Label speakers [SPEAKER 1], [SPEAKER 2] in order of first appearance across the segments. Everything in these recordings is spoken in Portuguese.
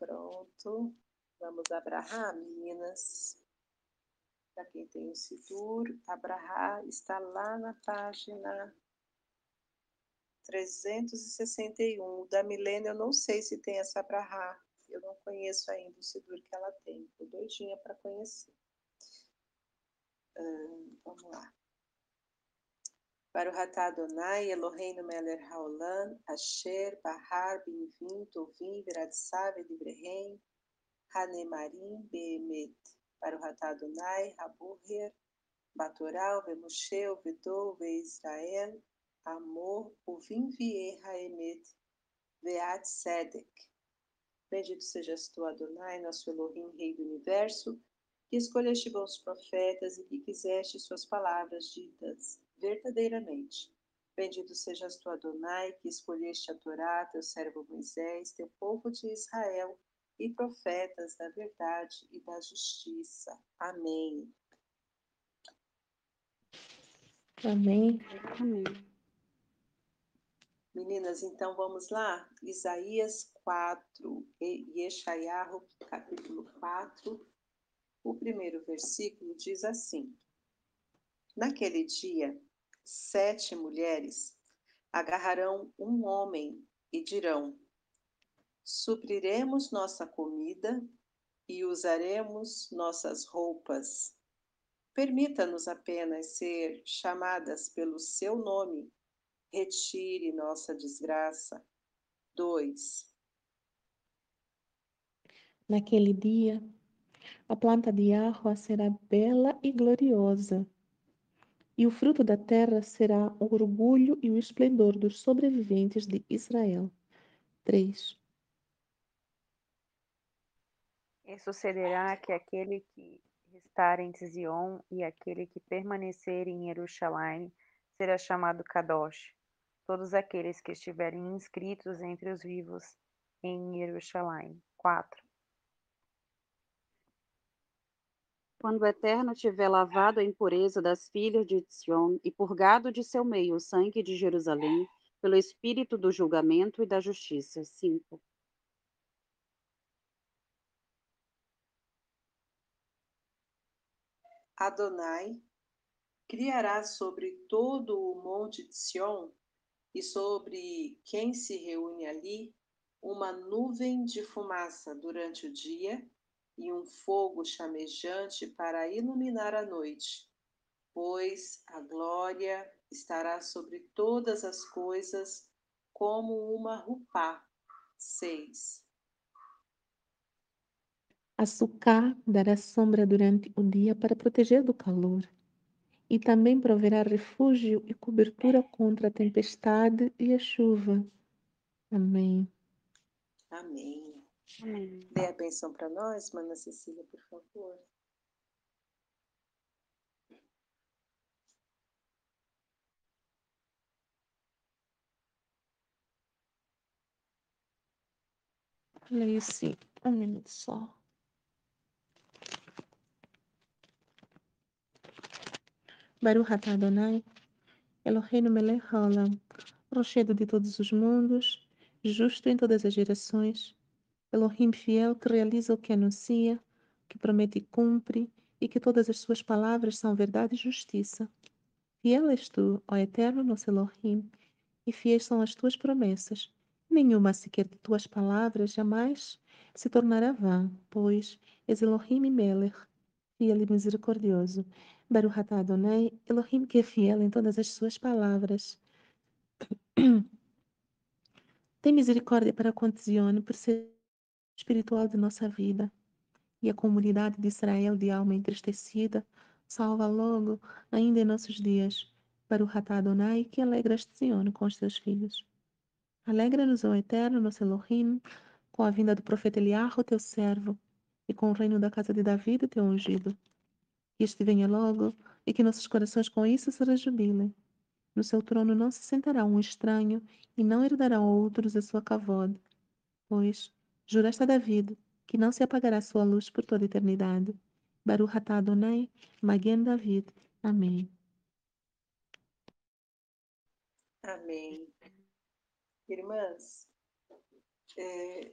[SPEAKER 1] Pronto. Vamos abrahar, meninas. Para quem tem o Sidur, abrahar está lá na página 361. Da Milena, eu não sei se tem essa abrahar. Eu não conheço ainda o Sidur que ela tem. Estou doidinha para conhecer. Hum, vamos lá. Para o Ratá Adonai, Eloheinu Meler Haolam, Asher, Bahar, Binvim, Tovim, Viratsav, Edibrehem, Hanemarim, o Ratá Adonai, Raburher, Batoral, Vemushe, Ovedou, Ve Israel, Amor, Uvim Vie Haemet, Veat Sedek. Bendito sejas tu, Adonai, nosso Elohim, Rei do Universo, que escolheste bons profetas e que quiseste suas palavras ditas verdadeiramente. Bendito sejas tu, Adonai, que escolheste a Torá, teu servo Moisés, teu povo de Israel, e profetas da verdade e da justiça. Amém.
[SPEAKER 2] Amém.
[SPEAKER 3] Amém.
[SPEAKER 1] Meninas, então vamos lá? Isaías 4 e Yeshayahu, capítulo 4. O primeiro versículo diz assim: Naquele dia, sete mulheres agarrarão um homem e dirão: Supriremos nossa comida e usaremos nossas roupas. Permita-nos apenas ser chamadas pelo seu nome. Retire nossa desgraça. 2.
[SPEAKER 2] Naquele dia, a planta de arroa será bela e gloriosa e o fruto da terra será o orgulho e o esplendor dos sobreviventes de Israel. 3.
[SPEAKER 3] E sucederá que aquele que restar em Zion e aquele que permanecer em Jerusalém será chamado Kadosh. Todos aqueles que estiverem inscritos entre os vivos em Jerusalém. 4. Quando o Eterno tiver lavado a impureza das filhas de Sion e purgado de seu meio o sangue de Jerusalém, pelo espírito do julgamento e da justiça. 5.
[SPEAKER 1] Adonai criará sobre todo o monte de Sion e sobre quem se reúne ali uma nuvem de fumaça durante o dia e um fogo chamejante para iluminar a noite, pois a glória estará sobre todas as coisas como uma rupá. 6.
[SPEAKER 2] A sucá dará sombra durante o dia para proteger do calor, e também proverá refúgio e cobertura contra a tempestade e a chuva. Amém.
[SPEAKER 1] Amém.
[SPEAKER 3] Amém.
[SPEAKER 1] Dê a benção para nós, Mana Cecília, por favor.
[SPEAKER 2] Leio sim. Um minuto só. Baruch atah Adonai, Eloheinu melech haolam, rochedo de todos os mundos, justo em todas as gerações, Elohim fiel que realiza o que anuncia, que promete e cumpre, e que todas as suas palavras são verdade e justiça. Fiel és tu, ó Eterno nosso Elohim, e fiéis são as tuas promessas. Nenhuma sequer de tuas palavras jamais se tornará vã, pois és Elohim e fiel e misericordioso. Baruch atah Adonai, Elohim que é fiel em todas as suas palavras. Tem misericórdia para com Zion, por ser espiritual de nossa vida. E a comunidade de Israel de alma entristecida, salva logo, ainda em nossos dias, para o Ratá Adonai, que alegras Zion com os teus filhos. Alegra-nos, ó Eterno, nosso Elohim, com a vinda do profeta Eliarro, teu servo, e com o reino da casa de Davi, teu ungido. Que este venha logo, e que nossos corações com isso se rejubilem. No seu trono não se sentará um estranho, e não herdarão outros a sua cavode. Pois, juraste a David, que não se apagará sua luz por toda a eternidade. Baruch atah Adonai, Magen David. Amém.
[SPEAKER 1] Amém. Irmãs, é,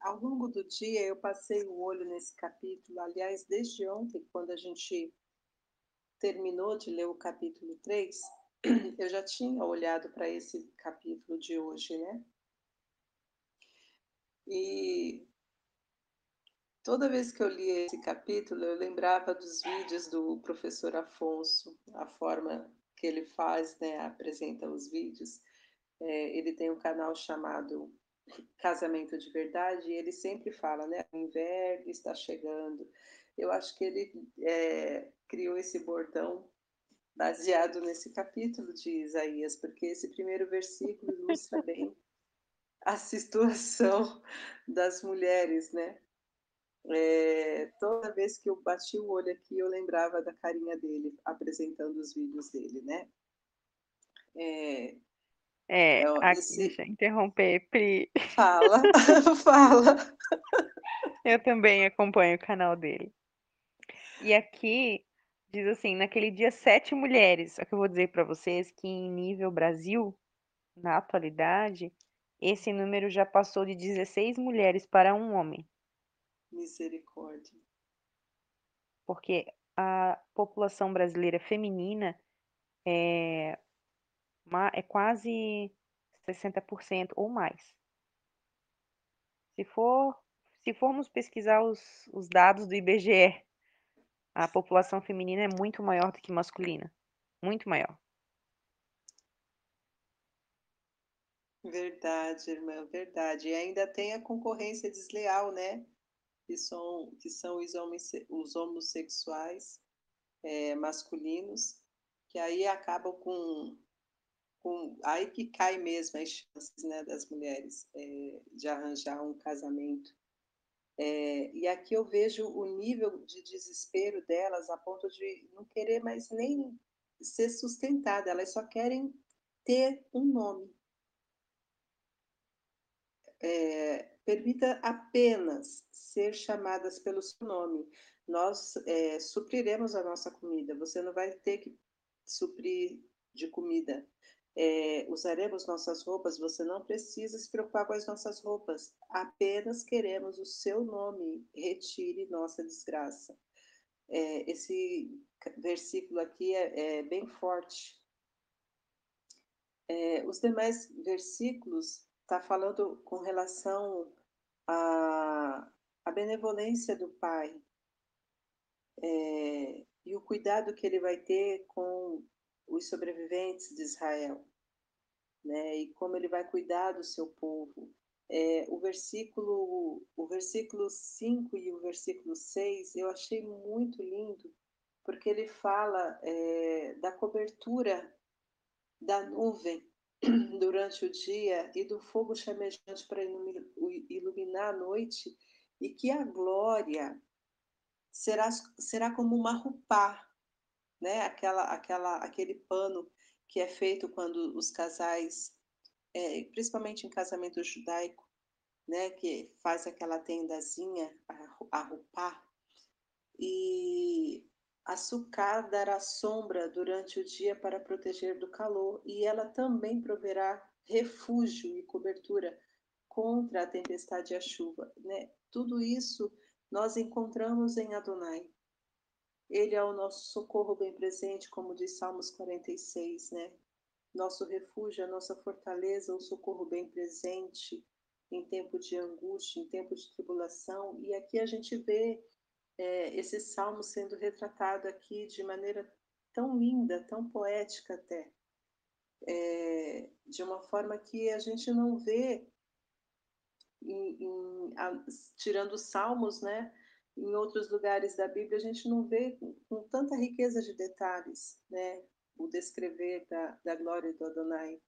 [SPEAKER 1] ao longo do dia eu passei o olho nesse capítulo, aliás, desde ontem, quando a gente terminou de ler o capítulo 3, eu já tinha olhado para esse capítulo de hoje, né? E toda vez que eu li esse capítulo, eu lembrava dos vídeos do professor Afonso, a forma que ele faz, né, apresenta os vídeos. É, ele tem um canal chamado Casamento de Verdade e ele sempre fala, né, o inverno está chegando. Eu acho que ele é, criou esse bordão baseado nesse capítulo de Isaías, porque esse primeiro versículo ilustra bem a situação das mulheres, né? É, toda vez que eu bati o olho aqui, eu lembrava da carinha dele apresentando os vídeos dele, né?
[SPEAKER 3] É, é, aqui, esse... deixa eu interromper, Pri.
[SPEAKER 1] Fala, fala.
[SPEAKER 3] Eu também acompanho o canal dele. E aqui diz assim: naquele dia, sete mulheres. O que eu vou dizer para vocês que em nível Brasil, na atualidade, esse número já passou de 16 mulheres para um homem.
[SPEAKER 1] Misericórdia.
[SPEAKER 3] Porque a população brasileira feminina é, é quase 60% ou mais. Se for, se formos pesquisar os, os dados do IBGE, a população feminina é muito maior do que masculina. Muito maior.
[SPEAKER 1] Verdade, irmã, verdade. E ainda tem a concorrência desleal, né? Que são, que são os, os homossexuais é, masculinos, que aí acabam com, com. Aí que cai mesmo as chances né, das mulheres é, de arranjar um casamento. É, e aqui eu vejo o nível de desespero delas a ponto de não querer mais nem ser sustentada, elas só querem ter um nome. É, permita apenas ser chamadas pelo seu nome. Nós é, supriremos a nossa comida. Você não vai ter que suprir de comida é, usaremos nossas roupas, você não precisa se preocupar com as nossas roupas, apenas queremos o seu nome, retire nossa desgraça. É, esse versículo aqui é, é bem forte. Os demais versículos está falando com relação à, à benevolência do Pai é, e o cuidado que ele vai ter com os sobreviventes de Israel, né? E como ele vai cuidar do seu povo. É, o versículo o versículo 5 e o versículo 6 eu achei muito lindo, porque ele fala é, da cobertura da nuvem durante o dia e do fogo chamejante para iluminar a noite, e que a glória será, será como uma rupá né? Aquela, aquela, aquele pano que é feito quando os casais, é, principalmente em casamento judaico, né? Que faz aquela tendazinha, a, a rupá, e a dará sombra durante o dia para proteger do calor, e ela também proverá refúgio e cobertura contra a tempestade e a chuva. Né? Tudo isso nós encontramos em Adonai. Ele é o nosso socorro bem presente, como diz Salmos 46, né? Nosso refúgio, a nossa fortaleza, o socorro bem presente em tempo de angústia, em tempo de tribulação. E aqui a gente vê é, esse salmo sendo retratado aqui de maneira tão linda, tão poética até, é, de uma forma que a gente não vê, em, em, a, tirando os salmos, né? em outros lugares da Bíblia a gente não vê com, com tanta riqueza de detalhes, né? O descrever da, da glória do Adonai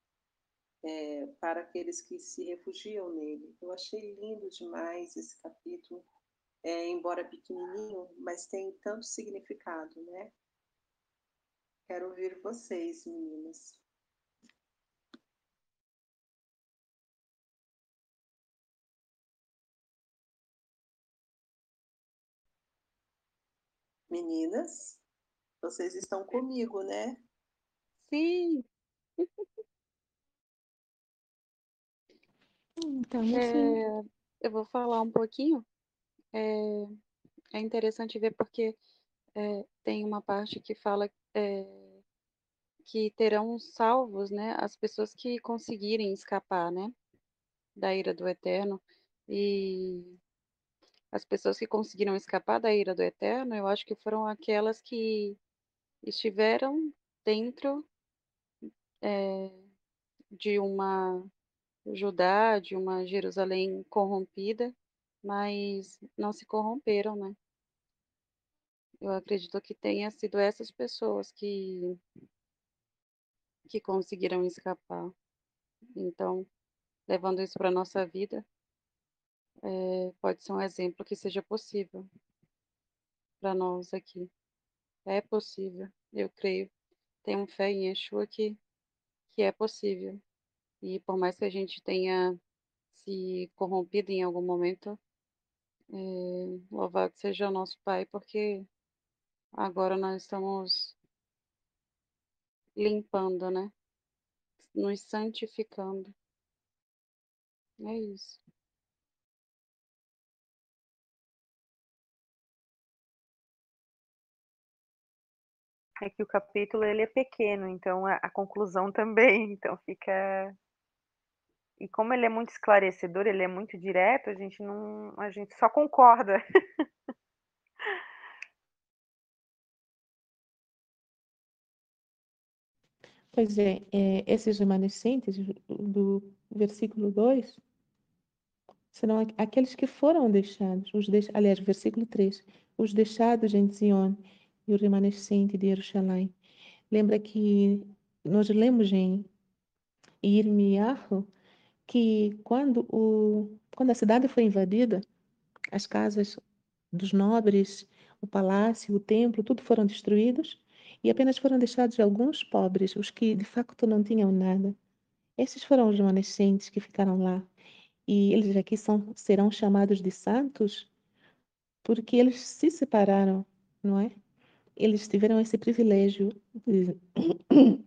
[SPEAKER 1] é, para aqueles que se refugiam nele. Eu achei lindo demais esse capítulo, é, embora pequenininho, mas tem tanto significado, né? Quero ouvir vocês, meninas. Meninas, vocês estão comigo, né?
[SPEAKER 3] Sim.
[SPEAKER 2] Então, é...
[SPEAKER 4] eu vou falar um pouquinho. É, é interessante ver porque é, tem uma parte que fala é, que terão salvos, né, as pessoas que conseguirem escapar, né, da ira do Eterno. E as pessoas que conseguiram escapar da ira do Eterno, eu acho que foram aquelas que estiveram dentro é, de uma Judá, de uma Jerusalém corrompida, mas não se corromperam, né? Eu acredito que tenha sido essas pessoas que que conseguiram escapar. Então, levando isso para a nossa vida, é, pode ser um exemplo que seja possível para nós aqui. É possível, eu creio. Tenho fé em Yeshua que, que é possível. E por mais que a gente tenha se corrompido em algum momento, é, louvado seja o nosso Pai, porque agora nós estamos limpando, né? Nos santificando. É isso.
[SPEAKER 3] É que o capítulo ele é pequeno, então a, a conclusão também, então fica e como ele é muito esclarecedor, ele é muito direto, a gente não, a gente só concorda.
[SPEAKER 2] Pois é, é, esses remanescentes do versículo 2 serão aqueles que foram deixados, os deix... aliás, versículo 3, os deixados em Zion e o remanescente de Jerusalém. Lembra que nós lemos em Irmiyahu que quando, o, quando a cidade foi invadida, as casas dos nobres, o palácio, o templo, tudo foram destruídos e apenas foram deixados alguns pobres, os que de facto não tinham nada. Esses foram os remanescentes que ficaram lá. E eles aqui são, serão chamados de santos porque eles se separaram, não é? Eles tiveram esse privilégio de...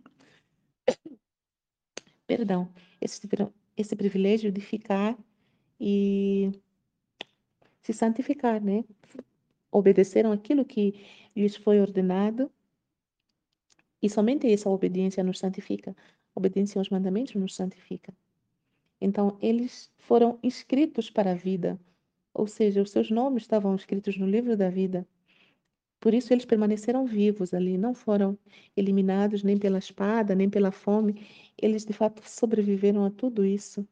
[SPEAKER 2] Perdão, eles tiveram esse privilégio de ficar e se santificar, né? Obedeceram aquilo que lhes foi ordenado e somente essa obediência nos santifica. Obediência aos mandamentos nos santifica. Então, eles foram inscritos para a vida, ou seja, os seus nomes estavam escritos no livro da vida. Por isso, eles permaneceram vivos ali, não foram eliminados nem pela espada, nem pela fome. Eles, de fato, sobreviveram a tudo isso,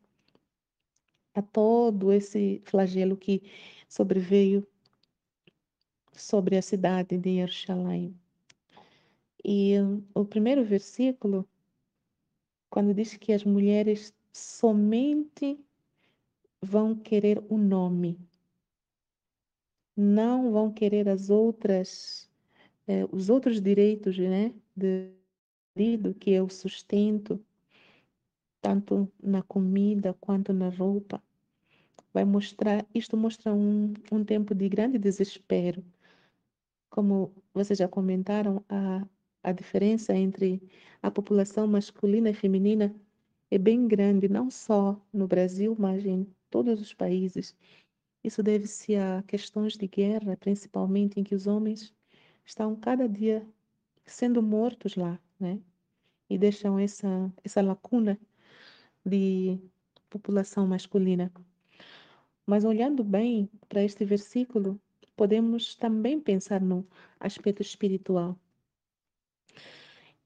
[SPEAKER 2] a todo esse flagelo que sobreveio sobre a cidade de Jerusalém. E o primeiro versículo, quando diz que as mulheres somente vão querer o nome, não vão querer as outras, eh, os outros direitos, né, de marido, que é o sustento, tanto na comida quanto na roupa. Vai mostrar, isto mostra um, um tempo de grande desespero. Como vocês já comentaram, a, a diferença entre a população masculina e feminina é bem grande, não só no Brasil, mas em todos os países. Isso deve-se a questões de guerra, principalmente em que os homens estão cada dia sendo mortos lá, né? E deixam essa, essa lacuna de população masculina. Mas olhando bem para este versículo, podemos também pensar no aspecto espiritual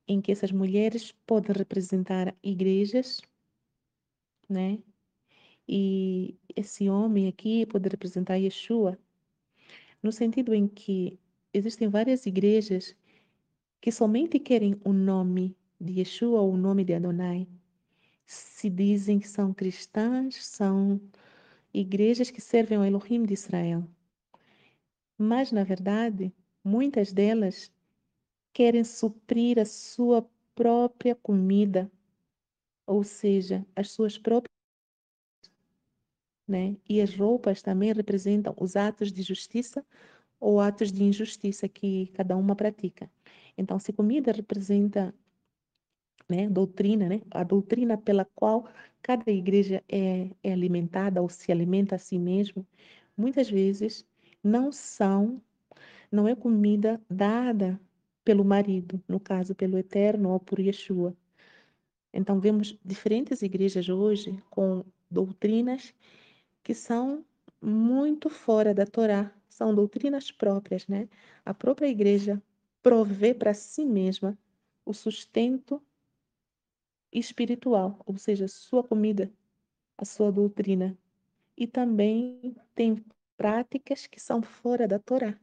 [SPEAKER 2] em que essas mulheres podem representar igrejas, né? E esse homem aqui pode representar Yeshua, no sentido em que existem várias igrejas que somente querem o nome de Yeshua ou o nome de Adonai. Se dizem que são cristãs, são igrejas que servem ao Elohim de Israel. Mas, na verdade, muitas delas querem suprir a sua própria comida, ou seja, as suas próprias. Né? E as roupas também representam os atos de justiça ou atos de injustiça que cada uma pratica. Então, se comida representa né, doutrina, né, a doutrina pela qual cada igreja é, é alimentada ou se alimenta a si mesma, muitas vezes não são, não é comida dada pelo marido, no caso pelo Eterno ou por Yeshua. Então vemos diferentes igrejas hoje com doutrinas que são muito fora da Torá, são doutrinas próprias, né? A própria igreja provê para si mesma o sustento espiritual, ou seja, sua comida, a sua doutrina. E também tem práticas que são fora da Torá,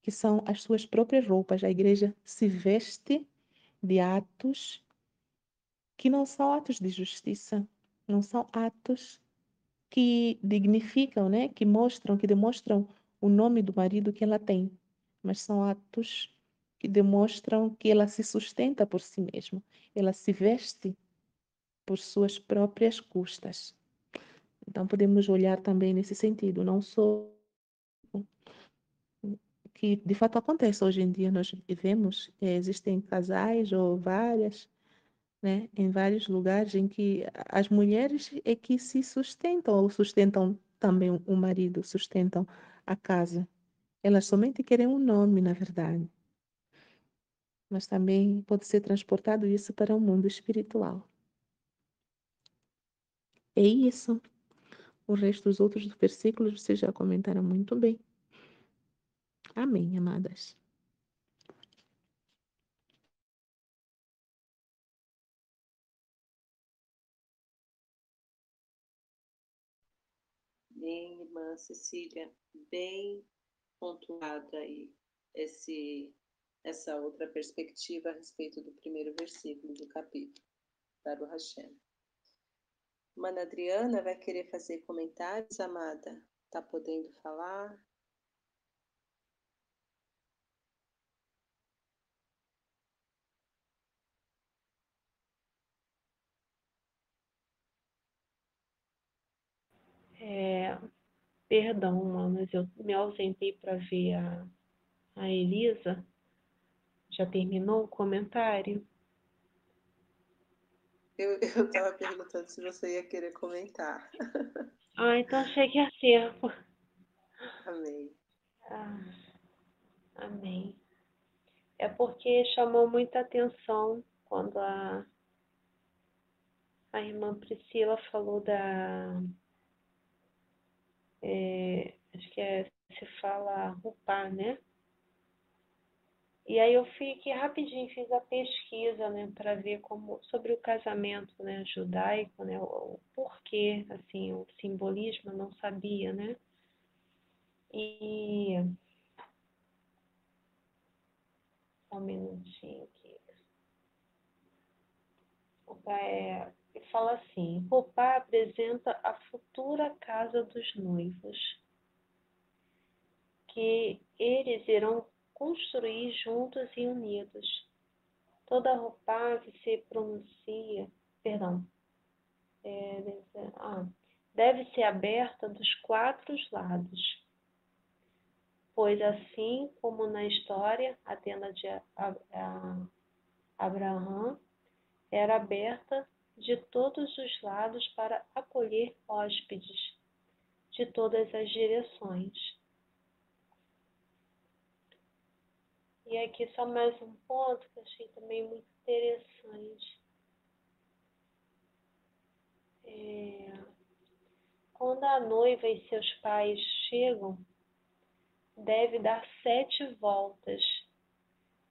[SPEAKER 2] que são as suas próprias roupas. A igreja se veste de atos que não são atos de justiça, não são atos que dignificam, né? que mostram, que demonstram o nome do marido que ela tem, mas são atos que demonstram que ela se sustenta por si mesma, ela se veste por suas próprias custas. Então podemos olhar também nesse sentido, não só que de fato acontece hoje em dia, nós vivemos, é, existem casais ou várias, né, em vários lugares em que as mulheres é que se sustentam ou sustentam também o marido, sustentam a casa. Elas somente querem um nome, na verdade. Mas também pode ser transportado isso para o mundo espiritual. É isso. O resto dos outros versículos vocês já comentaram muito bem. Amém, amadas.
[SPEAKER 1] Bem, irmã Cecília, bem pontuada aí esse, essa outra perspectiva a respeito do primeiro versículo do capítulo, para o Hashem. Mana Adriana vai querer fazer comentários, amada? Tá podendo falar?
[SPEAKER 5] É, perdão, manas, eu me ausentei para ver a, a Elisa. Já terminou o comentário?
[SPEAKER 1] Eu estava perguntando se você ia querer comentar.
[SPEAKER 5] Ah, então que ia ser.
[SPEAKER 1] Amém.
[SPEAKER 5] Ah, amém. É porque chamou muita atenção quando a, a irmã Priscila falou da. É, acho que é, se fala rupar, né? E aí eu fiquei rapidinho, fiz a pesquisa, né, para ver como sobre o casamento, né, judaico, né, o, o porquê, assim, o simbolismo, eu não sabia, né? E um minutinho aqui. É, fala assim: Roupa apresenta a futura casa dos noivos, que eles irão construir juntos e unidos. Toda roupa que se pronuncia, perdão, é, deve, ser, ah, deve ser aberta dos quatro lados, pois assim como na história, a tenda de Abraão era aberta de todos os lados para acolher hóspedes de todas as direções. E aqui só mais um ponto que achei também muito interessante. É, quando a noiva e seus pais chegam, deve dar sete voltas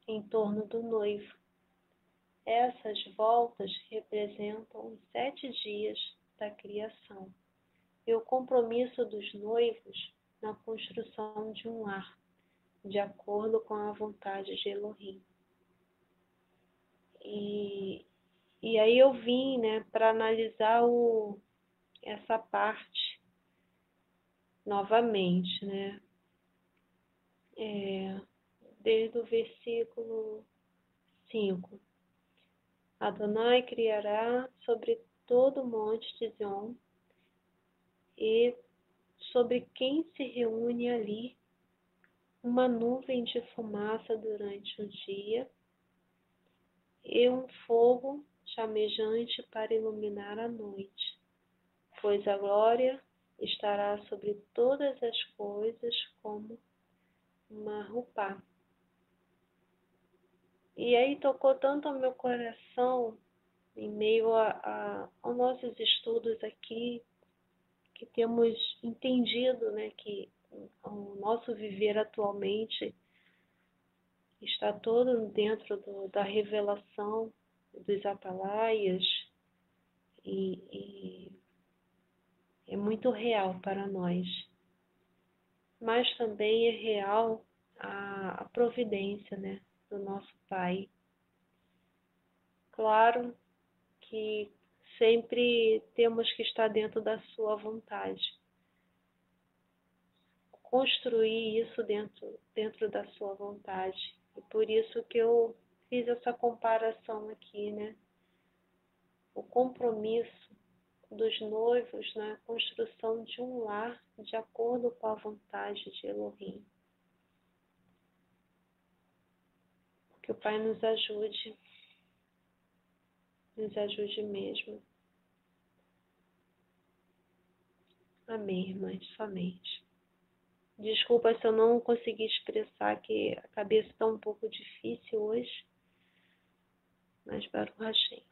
[SPEAKER 5] em torno do noivo. Essas voltas representam os sete dias da criação e o compromisso dos noivos na construção de um lar de acordo com a vontade de Elohim. E, e aí eu vim, né, para analisar o, essa parte novamente, né, é, desde o versículo 5. Adonai criará sobre todo o monte de Zion e sobre quem se reúne ali uma nuvem de fumaça durante o dia e um fogo chamejante para iluminar a noite, pois a glória estará sobre todas as coisas como uma roupa. E aí tocou tanto ao meu coração, em meio a, a, aos nossos estudos aqui, que temos entendido né, que o nosso viver atualmente está todo dentro do, da revelação dos atalaias e, e é muito real para nós. Mas também é real a, a providência né, do nosso Pai. Claro que sempre temos que estar dentro da sua vontade. Construir isso dentro, dentro da sua vontade. E por isso que eu fiz essa comparação aqui, né? O compromisso dos noivos na construção de um lar de acordo com a vontade de Elohim. Que o Pai nos ajude, nos ajude mesmo. Amém, irmãs, somente. Desculpa se eu não consegui expressar que a cabeça está um pouco difícil hoje, mas o Hashem.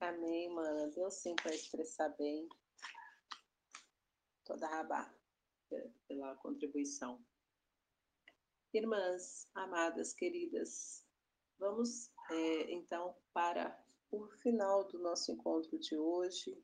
[SPEAKER 1] Amém, mana. Deu sim para expressar bem. Toda rabá pela contribuição. Irmãs, amadas, queridas, vamos é, então para o final do nosso encontro de hoje,